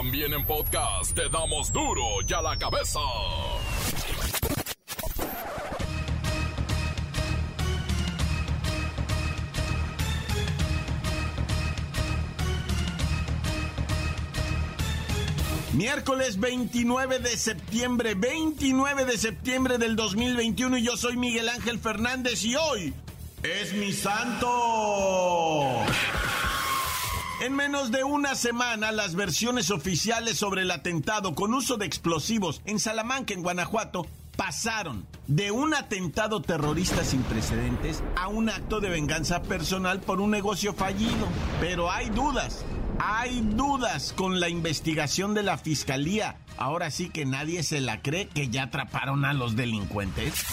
También en podcast te damos duro y a la cabeza. Miércoles 29 de septiembre, 29 de septiembre del 2021 y yo soy Miguel Ángel Fernández y hoy es mi santo. En menos de una semana, las versiones oficiales sobre el atentado con uso de explosivos en Salamanca, en Guanajuato, pasaron de un atentado terrorista sin precedentes a un acto de venganza personal por un negocio fallido. Pero hay dudas hay dudas con la investigación de la fiscalía. Ahora sí que nadie se la cree que ya atraparon a los delincuentes.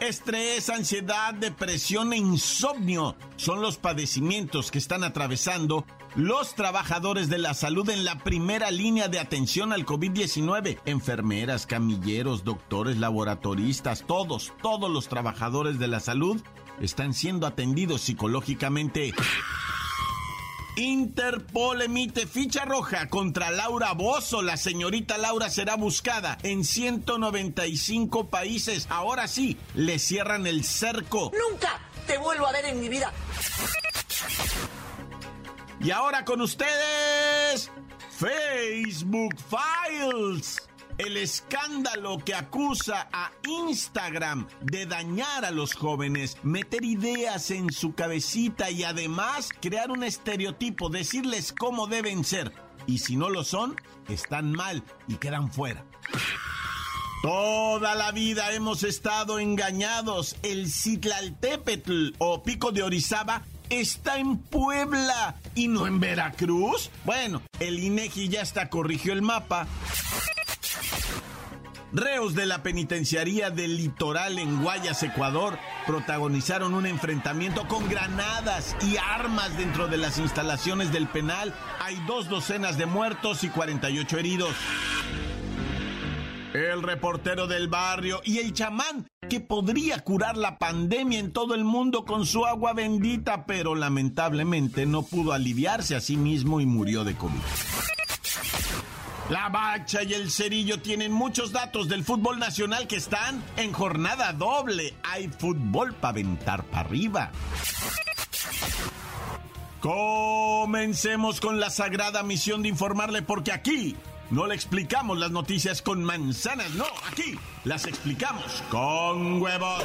Estrés, ansiedad, depresión e insomnio son los padecimientos que están atravesando los trabajadores de la salud en la primera línea de atención al COVID-19. Enfermeras, camilleros, doctores, laboratoristas, todos, todos los trabajadores de la salud están siendo atendidos psicológicamente. Interpol emite ficha roja contra Laura Bozo. La señorita Laura será buscada en 195 países. Ahora sí, le cierran el cerco. Nunca te vuelvo a ver en mi vida. Y ahora con ustedes, Facebook Files el escándalo que acusa a Instagram de dañar a los jóvenes, meter ideas en su cabecita y además crear un estereotipo, decirles cómo deben ser. Y si no lo son, están mal y quedan fuera. Toda la vida hemos estado engañados. El Citlaltépetl o Pico de Orizaba está en Puebla y no en Veracruz. Bueno, el INEGI ya está corrigió el mapa. Reos de la penitenciaría del litoral en Guayas, Ecuador, protagonizaron un enfrentamiento con granadas y armas dentro de las instalaciones del penal. Hay dos docenas de muertos y 48 heridos. El reportero del barrio y el chamán que podría curar la pandemia en todo el mundo con su agua bendita, pero lamentablemente no pudo aliviarse a sí mismo y murió de COVID. La Bacha y el Cerillo tienen muchos datos del fútbol nacional que están en jornada doble. Hay fútbol para aventar para arriba. Comencemos con la sagrada misión de informarle porque aquí no le explicamos las noticias con manzanas, no, aquí las explicamos con huevos.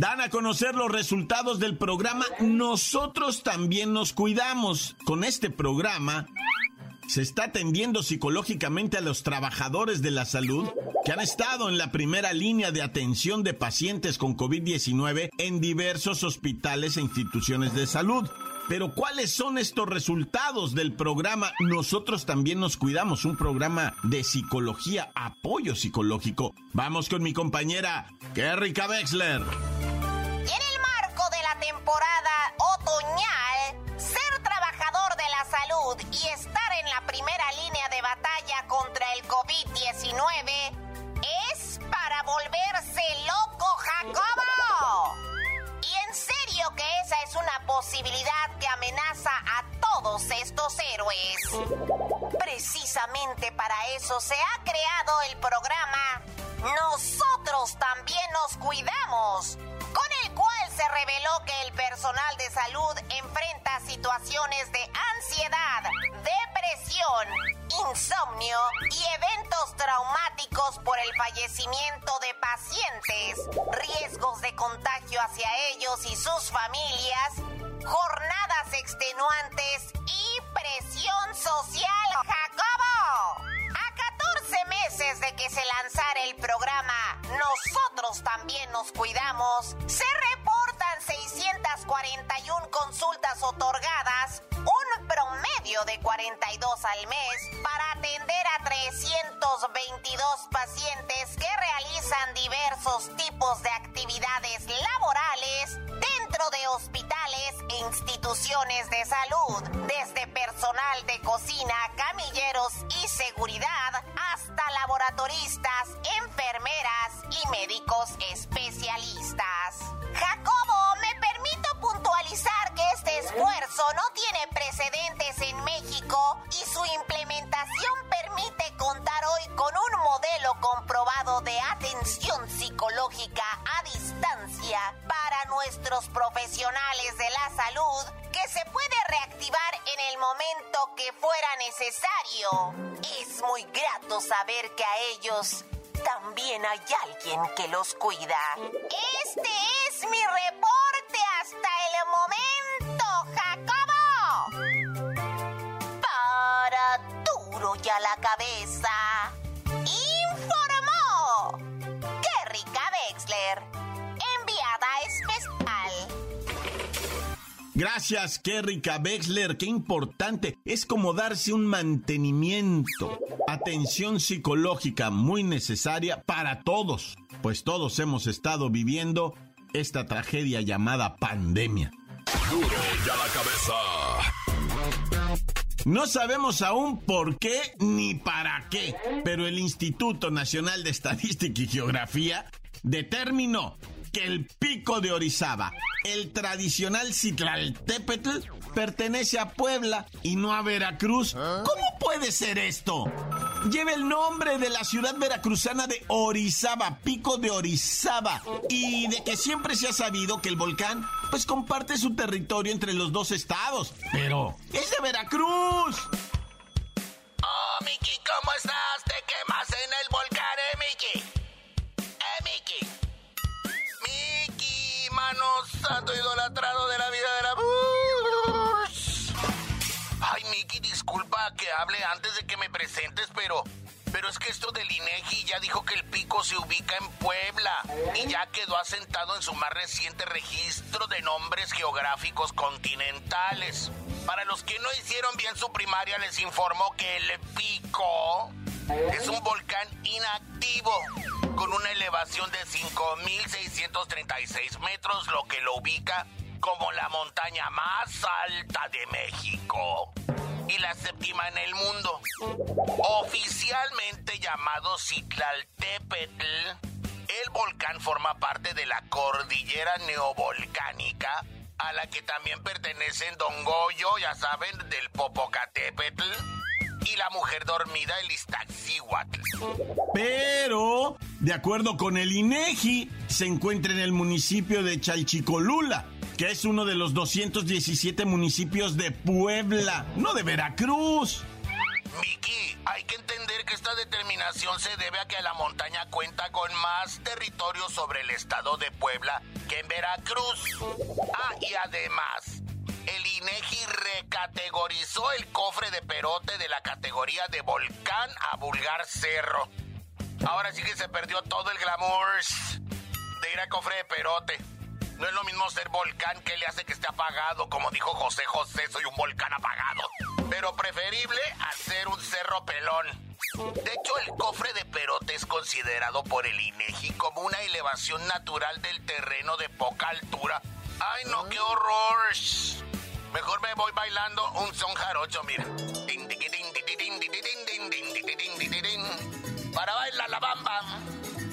Dan a conocer los resultados del programa Nosotros también nos cuidamos. Con este programa se está atendiendo psicológicamente a los trabajadores de la salud que han estado en la primera línea de atención de pacientes con COVID-19 en diversos hospitales e instituciones de salud. Pero ¿cuáles son estos resultados del programa Nosotros también nos cuidamos? Un programa de psicología, apoyo psicológico. Vamos con mi compañera Kerrika Wexler temporada otoñal, ser trabajador de la salud y estar en la primera línea de batalla contra el COVID-19 es para volverse loco, Jacobo. Y en serio que esa es una posibilidad que amenaza a todos estos héroes. Precisamente para eso se ha creado el programa Nosotros también nos cuidamos reveló que el personal de salud enfrenta situaciones de ansiedad, depresión, insomnio y eventos traumáticos por el fallecimiento de pacientes, riesgos de contagio hacia ellos y sus familias, jornadas extenuantes y presión social. Jacobo, a 14 meses de que se lanzara el programa nosotros también nos cuidamos. Se reportan 641 consultas otorgadas, un promedio promedio de 42 al mes para atender a 322 pacientes que realizan diversos tipos de actividades laborales dentro de hospitales e instituciones de salud, desde personal de cocina, camilleros y seguridad hasta laboratoristas, enfermeras y médicos especialistas. Jacobo, me permito puntualizar que este esfuerzo no tiene precedentes en México y su implementación permite contar hoy con un modelo comprobado de atención psicológica a distancia para nuestros profesionales de la salud que se puede reactivar en el momento que fuera necesario. Es muy grato saber que a ellos hay alguien que los cuida. Este es mi Gracias, Kerrika Wexler. Qué importante. Es como darse un mantenimiento. Atención psicológica muy necesaria para todos. Pues todos hemos estado viviendo esta tragedia llamada pandemia. Duro ya la cabeza. No sabemos aún por qué ni para qué, pero el Instituto Nacional de Estadística y Geografía determinó que el pico de Orizaba, el tradicional Citlaltépetl, pertenece a Puebla y no a Veracruz. ¿Cómo puede ser esto? Lleva el nombre de la ciudad veracruzana de Orizaba, pico de Orizaba, y de que siempre se ha sabido que el volcán pues comparte su territorio entre los dos estados, pero es de Veracruz. Oh, Miki, ¿cómo estás? Santo idolatrado de la vida de la... Ay, Miki, disculpa que hable antes de que me presentes, pero... Pero es que esto del INEGI ya dijo que el pico se ubica en Puebla y ya quedó asentado en su más reciente registro de nombres geográficos continentales. Para los que no hicieron bien su primaria, les informo que el pico es un volcán inactivo con una elevación de 5.636 metros, lo que lo ubica como la montaña más alta de México y la séptima en el mundo. Oficialmente llamado Citlaltépetl, el volcán forma parte de la cordillera neovolcánica a la que también pertenecen Don Goyo, ya saben, del Popocatépetl y la mujer dormida, el Iztaccíhuatl. Pero, de acuerdo con el INEGI, se encuentra en el municipio de Chalchicolula, que es uno de los 217 municipios de Puebla, no de Veracruz. Miki, hay que entender que esta determinación se debe a que la montaña cuenta con más territorio sobre el estado de Puebla que en Veracruz. Ah, y además, INEGI recategorizó el cofre de Perote de la categoría de volcán a vulgar cerro. Ahora sí que se perdió todo el glamour de ir al cofre de Perote. No es lo mismo ser volcán que le hace que esté apagado, como dijo José José, soy un volcán apagado. Pero preferible a ser un cerro pelón. De hecho, el cofre de Perote es considerado por el INEGI como una elevación natural del terreno de poca altura. ¡Ay, no, qué horror! Mejor me voy bailando un son jarocho, mira. Para bailar la bamba,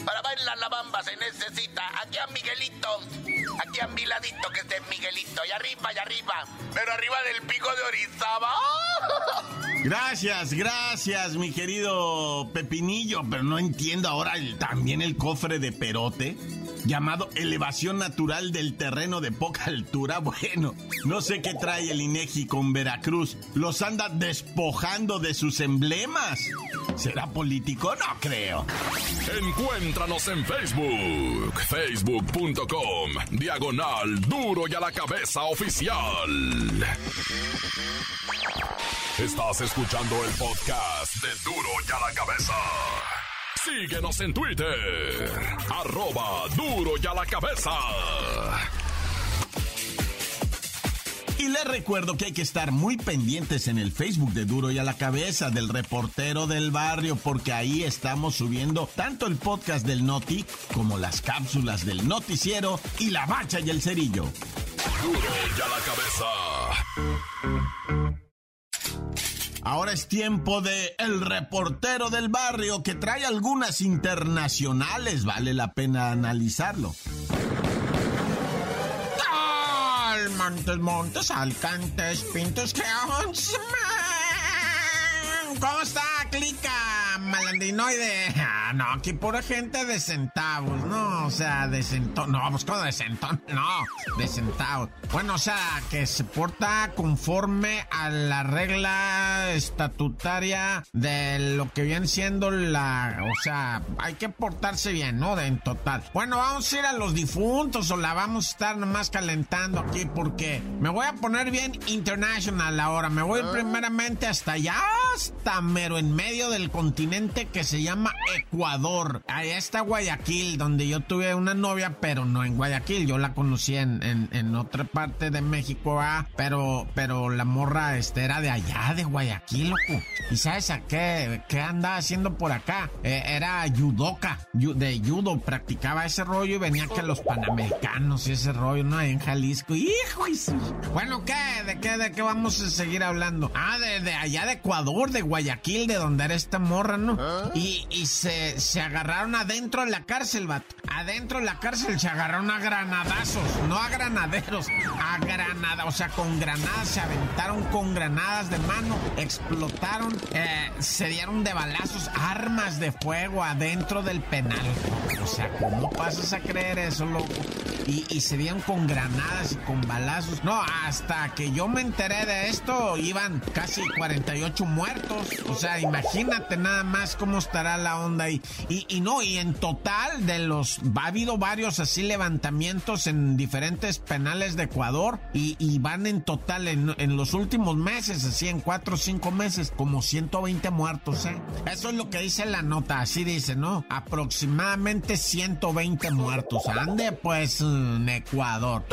para bailar la bamba se necesita aquí a Miguelito, aquí a mi ladito que esté Miguelito, y arriba, y arriba, pero arriba del pico de Orizaba. Gracias, gracias, mi querido Pepinillo, pero no entiendo ahora el- también el cofre de Perote. Llamado elevación natural del terreno de poca altura. Bueno, no sé qué trae el INEGI con Veracruz. Los anda despojando de sus emblemas. ¿Será político? No creo. Encuéntranos en Facebook, facebook.com, diagonal duro y a la cabeza oficial. Estás escuchando el podcast de duro y a la cabeza. Síguenos en Twitter, arroba duro y a la cabeza. Y les recuerdo que hay que estar muy pendientes en el Facebook de Duro y a la cabeza del reportero del barrio, porque ahí estamos subiendo tanto el podcast del Noti como las cápsulas del noticiero y la bacha y el cerillo. Duro y a la cabeza. Ahora es tiempo de El reportero del barrio que trae algunas internacionales, vale la pena analizarlo. Montes, montes, alcantes, pintos, que ¿Cómo está, clica? Malandinoide. Ah, no, aquí pura gente de centavos, ¿no? O sea, de centón. No, pues como de centón. No, de centavos. Bueno, o sea, que se porta conforme a la regla estatutaria de lo que viene siendo la. O sea, hay que portarse bien, ¿no? De, en total. Bueno, vamos a ir a los difuntos o la vamos a estar nomás calentando aquí porque me voy a poner bien international ahora. Me voy primeramente hasta allá, hasta mero en medio del continente que se llama Ecuador. Allá está Guayaquil, donde yo tuve una novia, pero no en Guayaquil. Yo la conocí en, en, otra parte de México, ah, pero, pero la morra este, era de allá, de Guayaquil, loco. ¿Y sabes a qué, qué andaba haciendo por acá? Eh, era judoka, de judo, practicaba ese rollo y venía que los panamericanos y ese rollo, ¿no? en Jalisco. ¡Hijo! Bueno, ¿qué? ¿De qué? ¿De qué vamos a seguir hablando? Ah, de, de allá de Ecuador, de Guayaquil, de donde era esta morra, ¿no? ¿Ah? Y, y se, se agarraron adentro de la cárcel, vato. Adentro de la cárcel se agarraron a granadazos, no a granaderos, a granada, o sea, con granadas, se aventaron con granadas de mano, explotaron, eh, se dieron de balazos, armas de fuego adentro del penal. O sea, ¿cómo pasas a creer eso, loco? Y, y se dieron con granadas y con balazos. No, hasta que yo me enteré de esto, iban casi 48 muertos. O sea, imagínate nada más cómo estará la onda. Y, y no, y en total de los, ha habido varios así levantamientos en diferentes penales de Ecuador y, y van en total en, en, los últimos meses, así en cuatro o cinco meses, como 120 muertos, ¿eh? Eso es lo que dice la nota, así dice, ¿no? Aproximadamente 120 muertos. Ande pues en Ecuador.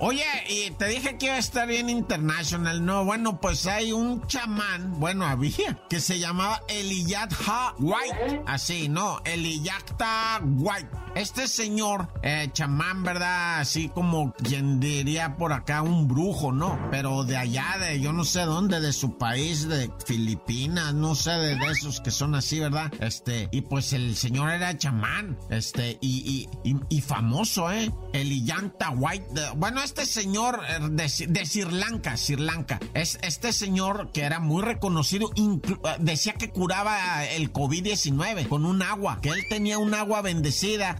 Oye, y te dije que iba a estar bien internacional, ¿no? Bueno, pues hay un chamán, bueno, había, que se llamaba Eliyatha White. Así, ¿no? Eliyatha White. Este señor, eh, chamán, ¿verdad? Así como quien diría por acá un brujo, ¿no? Pero de allá, de yo no sé dónde, de su país, de Filipinas, no sé, de, esos que son así, ¿verdad? Este, y pues el señor era chamán, este, y, y, y, famoso, ¿eh? Eliyatha White. bueno, este señor eh, de, de Sri Lanka, Sri Lanka, es este señor que era muy reconocido, eh, decía que curaba el COVID-19 con un agua, que él tenía un agua bendecida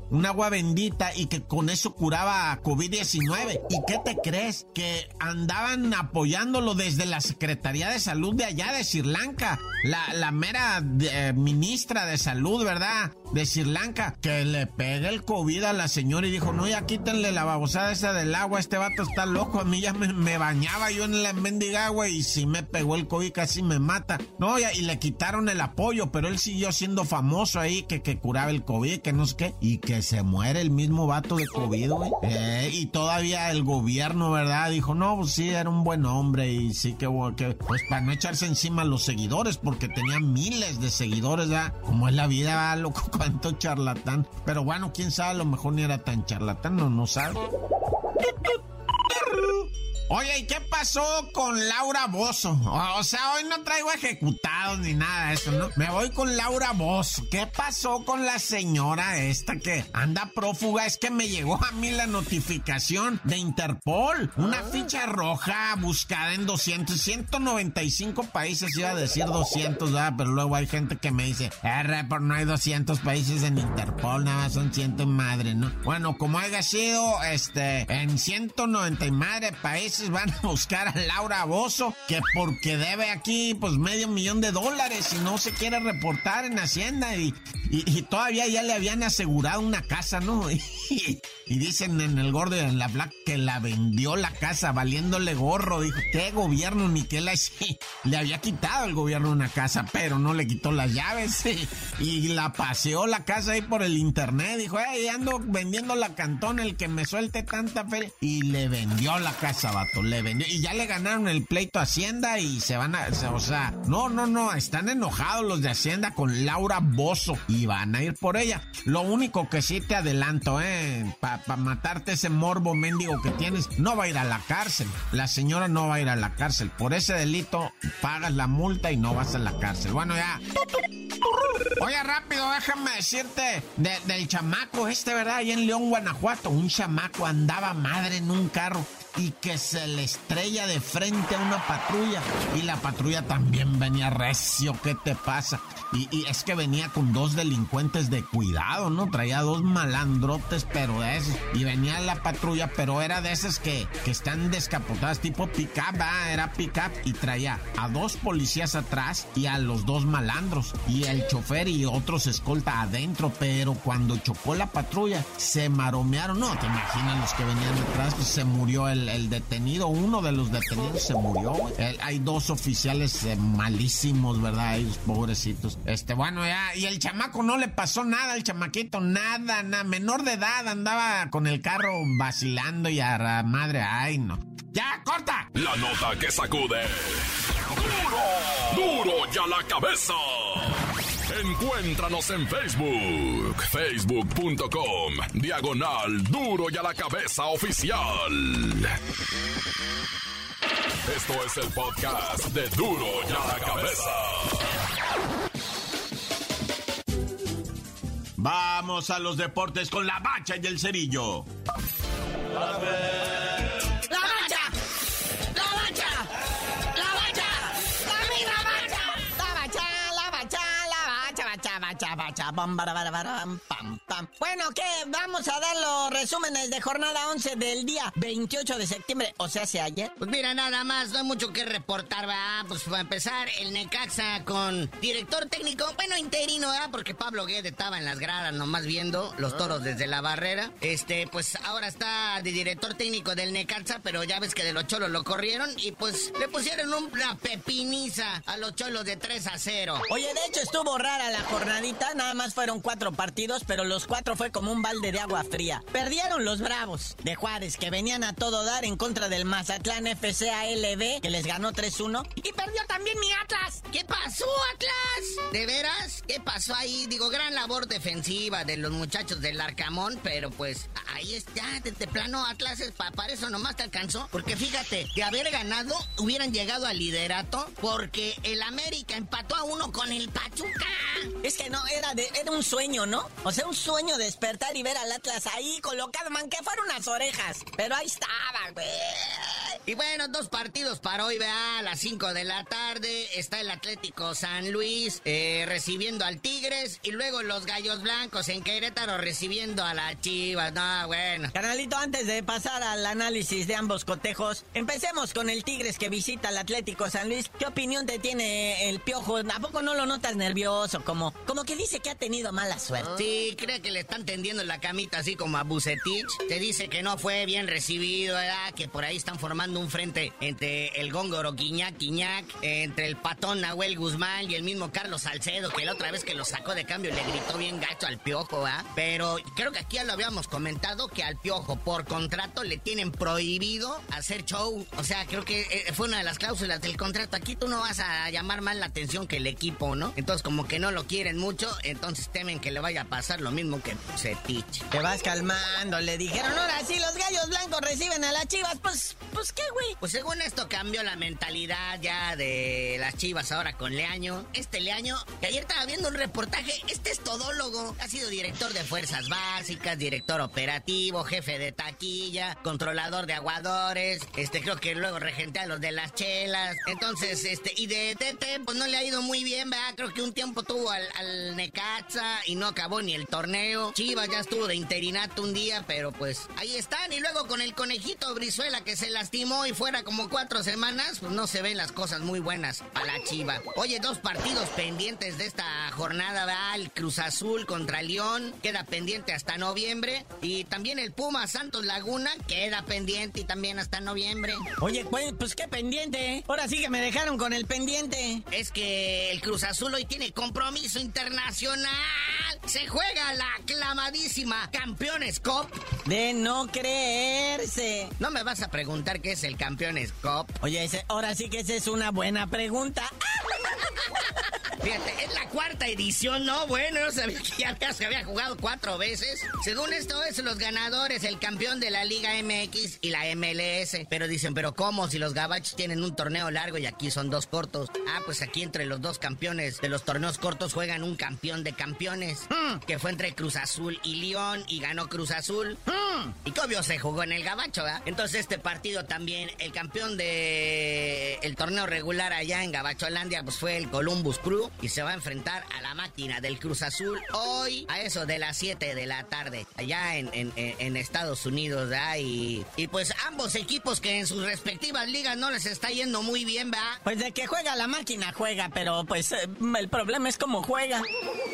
un agua bendita y que con eso curaba COVID-19. ¿Y qué te crees? Que andaban apoyándolo desde la Secretaría de Salud de allá de Sri Lanka. La, la mera eh, ministra de Salud, ¿verdad? De Sri Lanka, que le pega el COVID a la señora y dijo, no, ya quítenle la babosada esa del agua, este vato está loco, a mí ya me, bañaba yo en la mendiga agua y si me pegó el COVID casi me mata. No, ya, y le quitaron el apoyo, pero él siguió siendo famoso ahí, que, que curaba el COVID, que no sé qué, y que se muere el mismo vato de COVID, güey. Eh, y todavía el gobierno, ¿verdad? Dijo, no, pues sí, era un buen hombre y sí que, que pues para no echarse encima a los seguidores, porque tenía miles de seguidores, ¿verdad? Como es la vida, loco, cuánto charlatán. Pero bueno, quién sabe, a lo mejor ni era tan charlatán, no, no sabe. Oye, ¿y qué pasó con Laura Bozo? O sea, hoy no traigo ejecutados ni nada de eso, ¿no? Me voy con Laura Bozo. ¿Qué pasó con la señora esta que anda prófuga? Es que me llegó a mí la notificación de Interpol. Una ah. ficha roja buscada en 200, 195 países, iba a decir 200, ¿verdad? Pero luego hay gente que me dice, eh, por no hay 200 países en Interpol, nada más son ciento madre, ¿no? Bueno, como haya sido, este, en 190 madre países van a buscar a Laura Bozo, que porque debe aquí pues medio millón de dólares y no se quiere reportar en Hacienda y todavía ya le habían asegurado una casa, ¿no? Y, dicen en el gordo y en la black que la vendió la casa valiéndole gorro. Dijo, ¿qué gobierno ni qué. Le había quitado el gobierno una casa, pero no le quitó las llaves. Y la paseó la casa ahí por el internet. Dijo, hey, ando vendiendo la cantón, el que me suelte tanta fe. Y le vendió la casa, vato, le vendió. Y ya le ganaron el pleito a Hacienda y se van a... O sea, no, no, no, están enojados los de Hacienda con Laura Bozo y van a ir por ella. Lo único que sí te adelanto, ¿eh? Para matarte ese morbo mendigo que tienes, no va a ir a la cárcel. La señora no va a ir a la cárcel. Por ese delito pagas la multa y no vas a la cárcel. Bueno, ya. Oye, rápido, déjame decirte del chamaco este, ¿verdad? Ahí en León, Guanajuato. Un chamaco andaba madre en un carro y que se le estrella de frente a una patrulla. Y la patrulla también venía recio, ¿qué te pasa? Y, es que venía con dos delincuentes de cuidado, ¿no? Traía dos malandrotes, pero de esos. Y venía la patrulla, pero era de esas que, que están descapotadas, tipo pick-up, era pick-up. Y traía a dos policías atrás y a los dos malandros. Y el chofer y otros escolta adentro, pero cuando chocó la patrulla, se maromearon. No, te imaginas los que venían detrás, pues se murió el el, detenido, uno de los detenidos se murió. hay dos oficiales eh, malísimos, ¿verdad? Ellos pobrecitos. Este, bueno, ya, y el chamaco no le pasó nada, el chamaquito, nada, nada, menor de edad, andaba con el carro vacilando y a la madre, ay, no. ¡Ya, corta! La nota que sacude. ¡Duro! ¡Duro ya la cabeza! Encuéntranos en Facebook, facebook.com, diagonal duro y a la cabeza oficial. Esto es el podcast de duro y a la cabeza. Vamos a los deportes con la bacha y el cerillo. Bueno, ¿qué? Vamos a dar los resúmenes de jornada 11 del día 28 de septiembre, o sea, hace ayer. Pues mira, nada más, no hay mucho que reportar, ¿verdad? Pues para empezar, el Necaxa con director técnico, bueno, interino, ¿verdad? Porque Pablo Guede estaba en las gradas nomás viendo los toros desde la barrera. Este, pues ahora está de director técnico del Necaxa, pero ya ves que de los cholos lo corrieron y pues le pusieron una pepiniza a los cholos de 3 a 0. Oye, de hecho estuvo rara la jornadita, nada más fueron cuatro partidos, pero los cuatro fue como un balde de agua fría. Perdieron los Bravos de Juárez, que venían a todo dar en contra del Mazatlán FCALB, que les ganó 3-1. Y perdió también mi Atlas. ¿Qué pasó, Atlas? ¿De veras? ¿Qué pasó ahí? Digo, gran labor defensiva de los muchachos del Arcamón, pero pues ahí está, de, plano Atlas es para eso nomás te alcanzó. Porque fíjate, de haber ganado, hubieran llegado al liderato, porque el América empató a uno con el Pachuca. Es que no, era, de, era un sueño, ¿no? O sea, un sueño despertar y ver al Atlas ahí colocado, man, que fueron unas orejas. Pero ahí estaba, güey. Y bueno, dos partidos para hoy, vea, a las 5 de la tarde está el Atlético San Luis eh, recibiendo al Tigres y luego los Gallos Blancos en Querétaro recibiendo a la Chivas. No, bueno. Canalito, antes de pasar al análisis de ambos cotejos, empecemos con el Tigres que visita al Atlético San Luis. ¿Qué opinión te tiene el Piojo? ¿A poco no lo notas nervioso? Como, como que dice que ha tenido mala suerte. Sí, cree que le están tendiendo la camita así como a Bucetich. Te dice que no fue bien recibido, ¿verdad? Que por ahí están formando un frente entre el góngoro Quiñac Quiñac, entre el patón Nahuel Guzmán y el mismo Carlos Salcedo, que la otra vez que lo sacó de cambio le gritó bien gacho al piojo, ¿ah? Pero creo que aquí ya lo habíamos comentado que al piojo por contrato le tienen prohibido hacer show. O sea, creo que eh, fue una de las cláusulas del contrato. Aquí tú no vas a llamar más la atención que el equipo, ¿no? Entonces, como que no lo quieren mucho, entonces temen que le vaya a pasar lo mismo que Setich. Te vas calmando, le dijeron, ahora sí los gallos blancos reciben a las chivas, pues, pues pues según esto cambió la mentalidad ya de las chivas ahora con Leaño. Este Leaño, que ayer estaba viendo un reportaje, este es todólogo. Ha sido director de fuerzas básicas, director operativo, jefe de taquilla, controlador de aguadores. Este, creo que luego regentea a los de las chelas. Entonces, este, y de Tete, pues no le ha ido muy bien, ¿verdad? Creo que un tiempo tuvo al, al Necaxa y no acabó ni el torneo. Chivas ya estuvo de interinato un día, pero pues ahí están. Y luego con el conejito Brizuela que se lastimó y fuera como cuatro semanas, pues no se ven las cosas muy buenas para la Chiva. Oye, dos partidos pendientes de esta jornada, ¿verdad? El Cruz Azul contra León queda pendiente hasta noviembre y también el Puma Santos Laguna queda pendiente y también hasta noviembre. Oye, pues, pues qué pendiente. Ahora sí que me dejaron con el pendiente. Es que el Cruz Azul hoy tiene compromiso internacional. Se juega la aclamadísima Campeones Cup. De no creerse. No me vas a preguntar qué es el Campeones Cup. Oye, ahora sí que esa es una buena pregunta. Fíjate, es la cuarta edición, ¿no? Bueno, no sabía que ya se había jugado cuatro veces. Según esto, es los ganadores, el campeón de la Liga MX y la MLS. Pero dicen, ¿pero cómo? Si los gabachos tienen un torneo largo y aquí son dos cortos. Ah, pues aquí entre los dos campeones de los torneos cortos juegan un campeón de campeones. Hmm. Que fue entre Cruz Azul y León y ganó Cruz Azul. Hmm. Y que obvio se jugó en el gabacho, ¿verdad? Entonces este partido también, el campeón de el torneo regular allá en Gabacholandia, pues fue el Columbus Crew y se va a enfrentar a la máquina del Cruz Azul hoy a eso de las 7 de la tarde, allá en, en, Estados Unidos, ¿verdad? Y, y, pues ambos equipos que en sus respectivas ligas no les está yendo muy bien, ¿verdad? Pues de que juega la máquina juega, pero pues eh, el problema es cómo juega.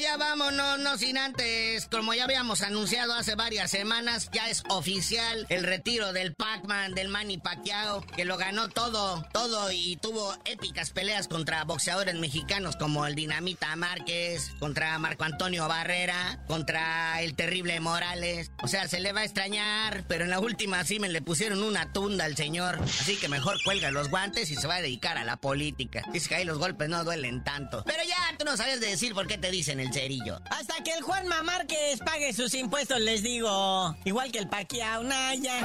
ya vámonos, no sin antes. Como ya habíamos anunciado hace varias semanas, ya es oficial el retiro del Pac-Man, del Manny Pacquiao, que lo ganó todo, todo y tuvo épicas peleas contra boxeadores mexicanos como el Dinamita Márquez, contra Marco Antonio Barrera, contra el terrible Morales. O sea, se le va a extrañar, pero en la última sí le pusieron una tunda al señor. Así que mejor cuelga los guantes y se va a dedicar a la política. Dice que ahí los golpes no duelen tanto. Pero ya, tú no sabes de decir por qué dicen el cerillo. Hasta que el Juanma Márquez pague sus impuestos, les digo. Igual que el Paquiao Naya.